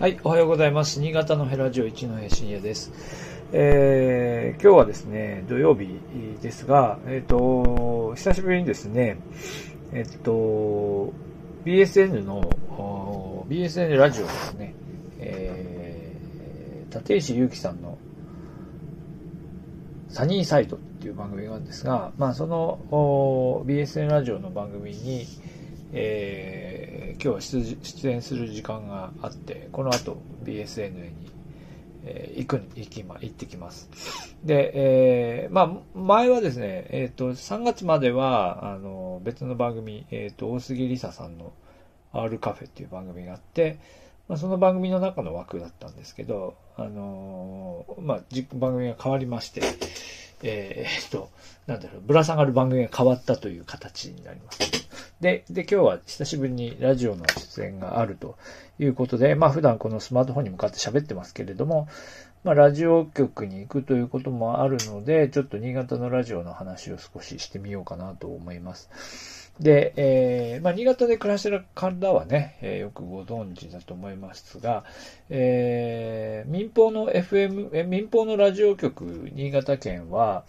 はい、おはようございます。新潟のヘラジオ一の平深夜です。えー、今日はですね、土曜日ですが、えっ、ー、と、久しぶりにですね、えっ、ー、と、BSN の、BSN ラジオですね、えー、立石祐樹さんのサニーサイドっていう番組があるんですが、まあ、その BSN ラジオの番組に、えー、今日は出演する時間があって、この後 BSNA に、えー、行く、行きま、行ってきます。で、えー、まあ、前はですね、えっ、ー、と、3月までは、あの、別の番組、えっ、ー、と、大杉りささんの R カフェっていう番組があって、まあ、その番組の中の枠だったんですけど、あのまあ、番組が変わりまして、えー、っと、なんだろう、ぶら下がる番組が変わったという形になります。で、で、今日は久しぶりにラジオの出演があるということで、まあ普段このスマートフォンに向かって喋ってますけれども、まあラジオ局に行くということもあるので、ちょっと新潟のラジオの話を少ししてみようかなと思います。で、えー、まあ、新潟で暮らしてる方はね、えー、よくご存知だと思いますが、えー、民放の FM、え民放のラジオ局、新潟県は、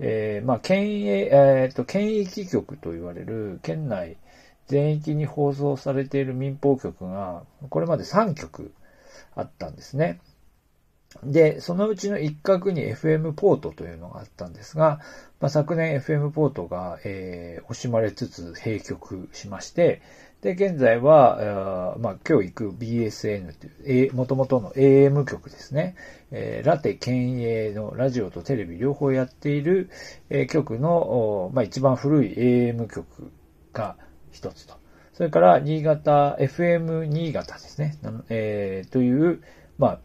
えー、まあ、県営、えっ、ー、と、県域局と言われる、県内全域に放送されている民放局が、これまで3局あったんですね。で、そのうちの一角に FM ポートというのがあったんですが、まあ、昨年 FM ポートが、えー、惜しまれつつ閉局しまして、で、現在は、あまあ、今日行く BSN という、もともとの AM 局ですね。えー、ラテ県営のラジオとテレビ両方やっている、えー、局の、まあ、一番古い AM 局が一つと。それから、新潟、FM 新潟ですね。えー、という、まあ、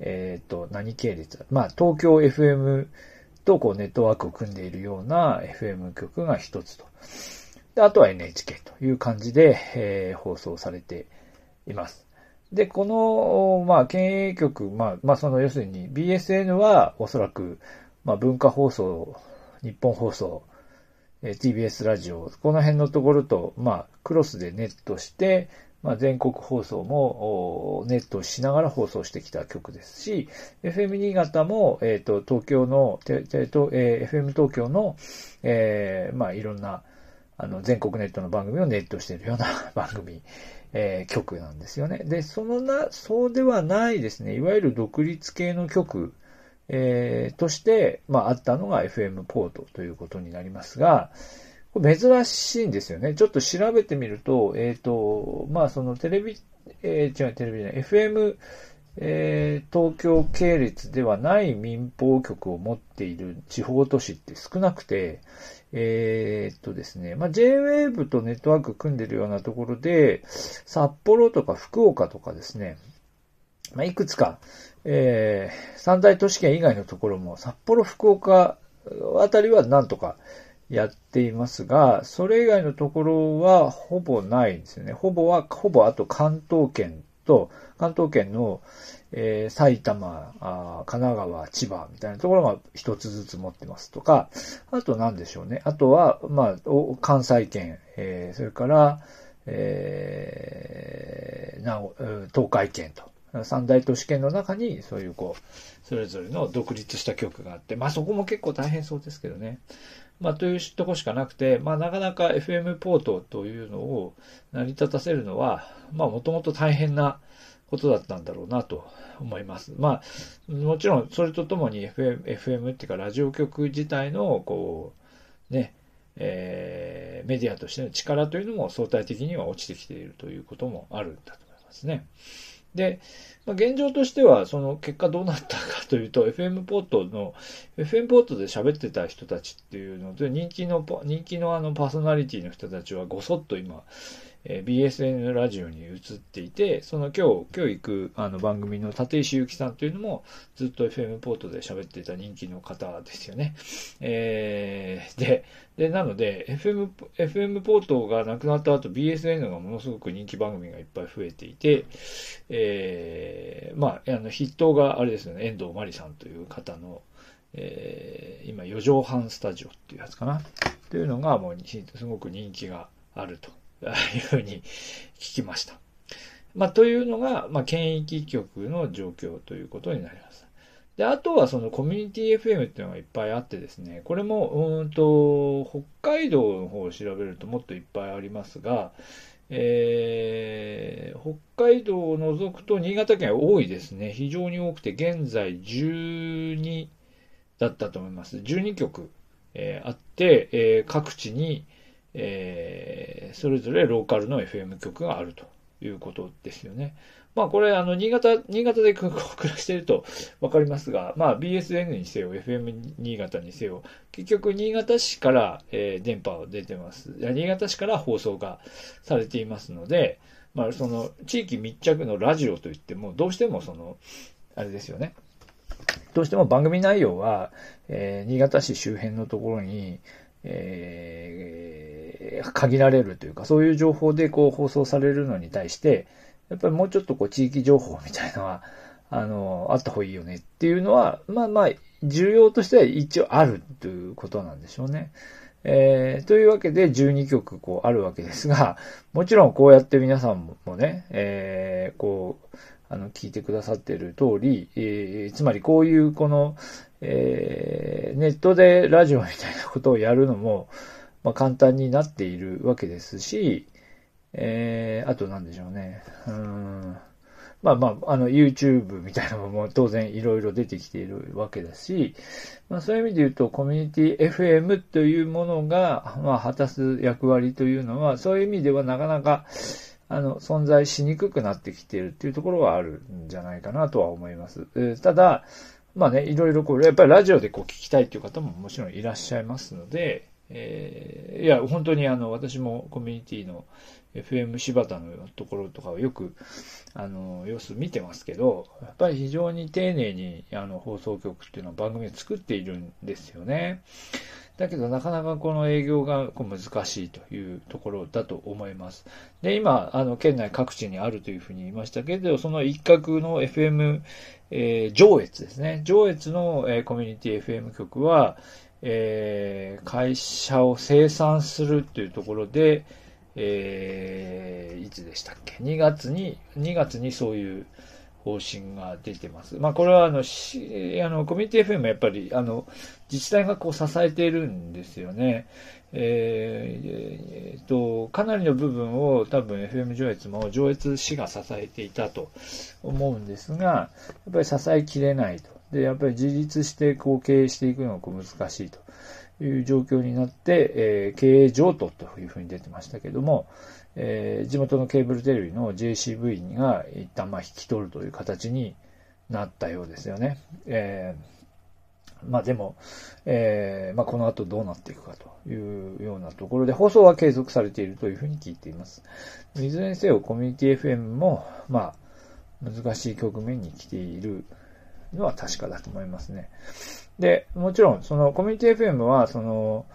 えっ、ー、と、何系列まあ、東京 FM とこうネットワークを組んでいるような FM 局が一つと。で、あとは NHK という感じで、えー、放送されています。で、この、まあ、県営局、まあ、まあ、その、要するに BSN はおそらく、まあ、文化放送、日本放送、え TBS ラジオ、この辺のところと、まあ、クロスでネットして、まあ、全国放送もネットしながら放送してきた曲ですし、FM 新潟も、えっ、ー、と、東京の、えー、FM 東京の、えー、まあ、いろんな、あの、全国ネットの番組をネットしているような 番組、えー、曲なんですよね。で、そのな、そうではないですね、いわゆる独立系の曲、えー、として、まあ、あったのが FM ポートということになりますが、珍しいんですよね。ちょっと調べてみると、えっ、ー、と、まあそのテレビ、えー、違う、テレビじゃない、FM、えー、東京系列ではない民放局を持っている地方都市って少なくて、えー、っとですね、まあ、JWAVE とネットワーク組んでるようなところで、札幌とか福岡とかですね、まあ、いくつか、えー、三大都市圏以外のところも、札幌、福岡あたりはなんとか、やっていますが、それ以外のところはほぼないんですよね。ほぼは、ほぼあと関東圏と、関東圏の、えー、埼玉あ、神奈川、千葉みたいなところが一つずつ持ってますとか、あと何でしょうね。あとは、まあ、関西圏、えー、それから、えー、東海圏と。三大都市圏の中に、そういうこう、それぞれの独立した局があって、まあそこも結構大変そうですけどね。まあ、というとこしかなくて、まあ、なかなか FM ポートというのを成り立たせるのは、まあ、もともと大変なことだったんだろうなと思います。まあ、もちろん、それとともに FM、FM っていうか、ラジオ局自体の、こう、ね、えー、メディアとしての力というのも相対的には落ちてきているということもあるんだと思いますね。で、まあ、現状としては、その結果どうなったかというと、FM ポートの、FM ポートで喋ってた人たちっていうので、人気の、人気のあのパーソナリティの人たちはごそっと今、えー、BSN ラジオに移っていて、その今日、今日行くあの番組の立石ゆきさんというのもずっと FM ポートで喋ってた人気の方ですよね。えー、で、で、なので、FM、FM ポートがなくなった後 BSN がものすごく人気番組がいっぱい増えていて、えー、まあ、あの、筆頭があれですよね、遠藤真理さんという方の、えー、今、4畳半スタジオっていうやつかな。というのがもうすごく人気があるというふうに聞きました。まあ、というのが、まあ、県域局の状況ということになります。で、あとはそのコミュニティ FM っていうのがいっぱいあってですね、これも、うんと、北海道の方を調べるともっといっぱいありますが、えー、北海道を除くと新潟県は多いですね。非常に多くて、現在12だったと思います。12局、えー、あって、えー、各地に、えー、それぞれローカルの FM 局があるということですよね。まあこれ、あの、新潟、新潟で暮らしているとわかりますが、まあ BSN にせよ、FM 新潟にせよ、結局新潟市から、えー、電波を出てます。新潟市から放送がされていますので、まあその地域密着のラジオといっても、どうしてもその、あれですよね。どうしても番組内容は、えー、新潟市周辺のところに、えー、限られるというか、そういう情報でこう放送されるのに対して、やっぱりもうちょっとこう地域情報みたいのは、あの、あった方がいいよねっていうのは、まあまあ、重要としては一応あるということなんでしょうね。えー、というわけで12曲こうあるわけですが、もちろんこうやって皆さんもね、えー、こう、あの、聞いてくださっている通り、えー、つまりこういうこの、えー、ネットでラジオみたいなことをやるのも、まあ、簡単になっているわけですし、えー、あとなんでしょうね。うん。まあまあ、あの、YouTube みたいなのも当然いろいろ出てきているわけだし、まあそういう意味で言うと、コミュニティ FM というものが、まあ果たす役割というのは、そういう意味ではなかなか、あの、存在しにくくなってきているっていうところはあるんじゃないかなとは思います。えー、ただ、まあね、いろいろこう、やっぱりラジオでこう聞きたいっていう方ももちろんいらっしゃいますので、えー、いや、本当にあの、私もコミュニティの FM 柴田のところとかをよく、あの、様子見てますけど、やっぱり非常に丁寧に、あの、放送局っていうのは番組を作っているんですよね。だけど、なかなかこの営業がこう難しいというところだと思います。で、今、あの、県内各地にあるというふうに言いましたけど、その一角の FM、えー、上越ですね。上越の、えー、コミュニティ FM 局は、えー、会社を生産するというところで、えー、いつでしたっけ ?2 月に、2月にそういう方針が出てます。まあ、これはあの、し、あの、コミュニティ FM やっぱり、あの、自治体がこう支えているんですよね。えー、えー、と、かなりの部分を多分 FM 上越も上越市が支えていたと思うんですが、やっぱり支えきれないと。で、やっぱり自立してこう経営していくのがこう難しいという状況になって、えー、経営譲渡というふうに出てましたけども、えー、地元のケーブルテレビの JCV が一旦まあ引き取るという形になったようですよね。えー、まあでも、えー、まあこの後どうなっていくかというようなところで放送は継続されているというふうに聞いています。いずれにせよコミュニティ FM も、まあ難しい局面に来ているのは確かだと思いますね。で、もちろん、そのコミュニティ FM は、その、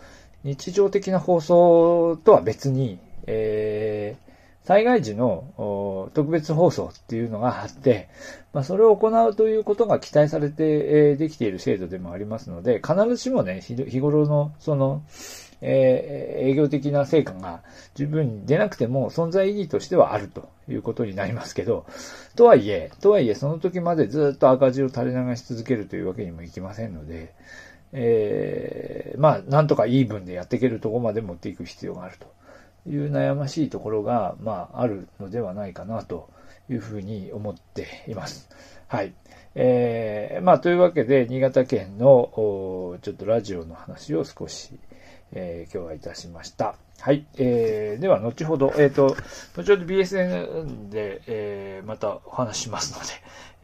日常的な放送とは別に、えー、災害時の特別放送っていうのがあって、まあ、それを行うということが期待されて、えー、できている制度でもありますので、必ずしもね、日頃の、その、えー、営業的な成果が十分に出なくても存在意義としてはあるということになりますけど、とはいえ、とはいえその時までずっと赤字を垂れ流し続けるというわけにもいきませんので、えー、まあ、なんとかイーブンでやっていけるとこまで持っていく必要があるという悩ましいところが、まあ、あるのではないかなというふうに思っています。はい。えー、まあ、というわけで、新潟県の、ちょっとラジオの話を少し、えー、今日はいたしました。はい。えー、では、後ほど、えっ、ー、と、後ほど BSN で、えー、またお話しますので、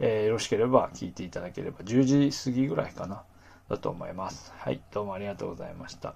えー、よろしければ聞いていただければ、10時過ぎぐらいかな、だと思います。はい。どうもありがとうございました。